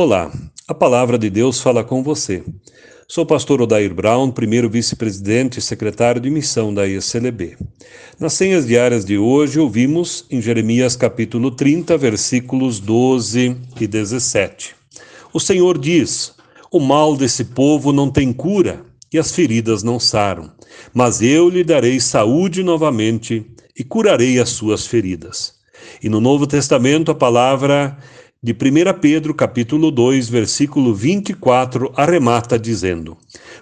Olá, a palavra de Deus fala com você. Sou o pastor Odair Brown, primeiro vice-presidente e secretário de missão da ICLB. Nas senhas diárias de hoje, ouvimos em Jeremias capítulo 30, versículos 12 e 17. O Senhor diz: O mal desse povo não tem cura e as feridas não saram, mas eu lhe darei saúde novamente e curarei as suas feridas. E no Novo Testamento, a palavra de 1 Pedro, capítulo 2, versículo 24, arremata dizendo: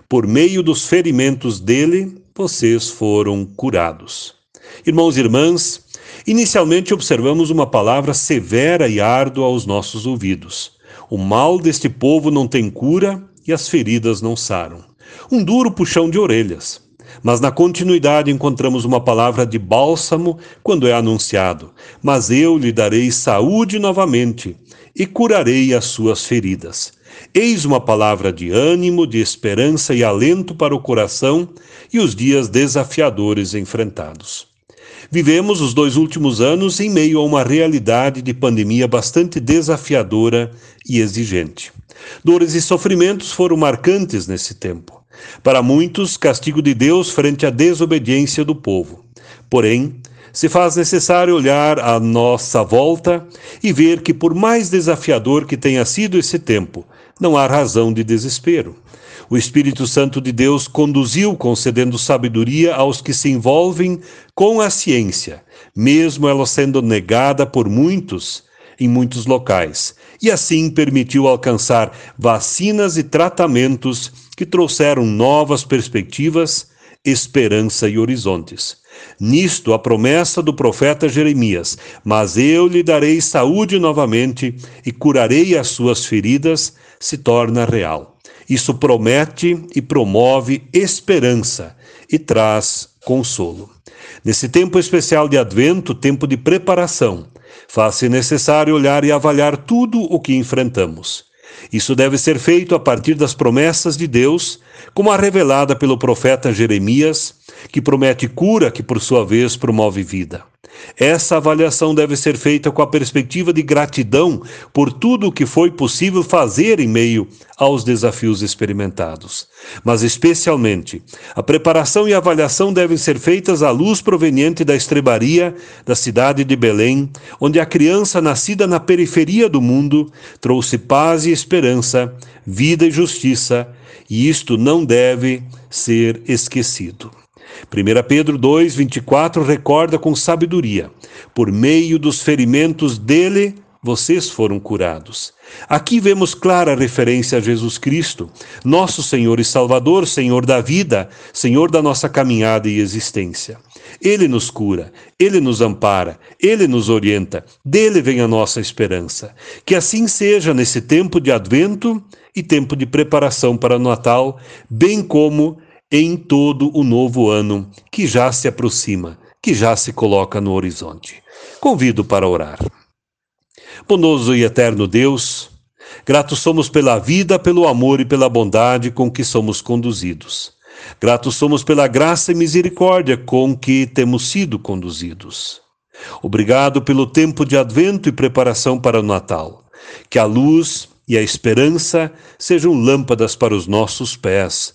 Por meio dos ferimentos dele, vocês foram curados. Irmãos e irmãs, inicialmente observamos uma palavra severa e árdua aos nossos ouvidos. O mal deste povo não tem cura e as feridas não saram. Um duro puxão de orelhas. Mas na continuidade encontramos uma palavra de bálsamo quando é anunciado: Mas eu lhe darei saúde novamente e curarei as suas feridas. Eis uma palavra de ânimo, de esperança e alento para o coração e os dias desafiadores enfrentados. Vivemos os dois últimos anos em meio a uma realidade de pandemia bastante desafiadora e exigente. Dores e sofrimentos foram marcantes nesse tempo. Para muitos, castigo de Deus frente à desobediência do povo. Porém, se faz necessário olhar à nossa volta e ver que, por mais desafiador que tenha sido esse tempo, não há razão de desespero. O Espírito Santo de Deus conduziu, concedendo sabedoria aos que se envolvem com a ciência, mesmo ela sendo negada por muitos em muitos locais, e assim permitiu alcançar vacinas e tratamentos que trouxeram novas perspectivas, esperança e horizontes. Nisto, a promessa do profeta Jeremias: Mas eu lhe darei saúde novamente e curarei as suas feridas, se torna real. Isso promete e promove esperança e traz consolo. Nesse tempo especial de advento, tempo de preparação, faz-se necessário olhar e avaliar tudo o que enfrentamos. Isso deve ser feito a partir das promessas de Deus, como a revelada pelo profeta Jeremias, que promete cura, que por sua vez promove vida. Essa avaliação deve ser feita com a perspectiva de gratidão por tudo o que foi possível fazer em meio aos desafios experimentados. Mas, especialmente, a preparação e avaliação devem ser feitas à luz proveniente da estrebaria da cidade de Belém, onde a criança nascida na periferia do mundo trouxe paz e esperança, vida e justiça, e isto não deve ser esquecido. 1 Pedro 2, 24 recorda com sabedoria: por meio dos ferimentos dele, vocês foram curados. Aqui vemos clara referência a Jesus Cristo, nosso Senhor e Salvador, Senhor da vida, Senhor da nossa caminhada e existência. Ele nos cura, ele nos ampara, ele nos orienta, dele vem a nossa esperança. Que assim seja nesse tempo de advento e tempo de preparação para o Natal, bem como em todo o novo ano que já se aproxima, que já se coloca no horizonte. Convido para orar. Bondoso e eterno Deus, gratos somos pela vida, pelo amor e pela bondade com que somos conduzidos. Gratos somos pela graça e misericórdia com que temos sido conduzidos. Obrigado pelo tempo de advento e preparação para o Natal. Que a luz e a esperança sejam lâmpadas para os nossos pés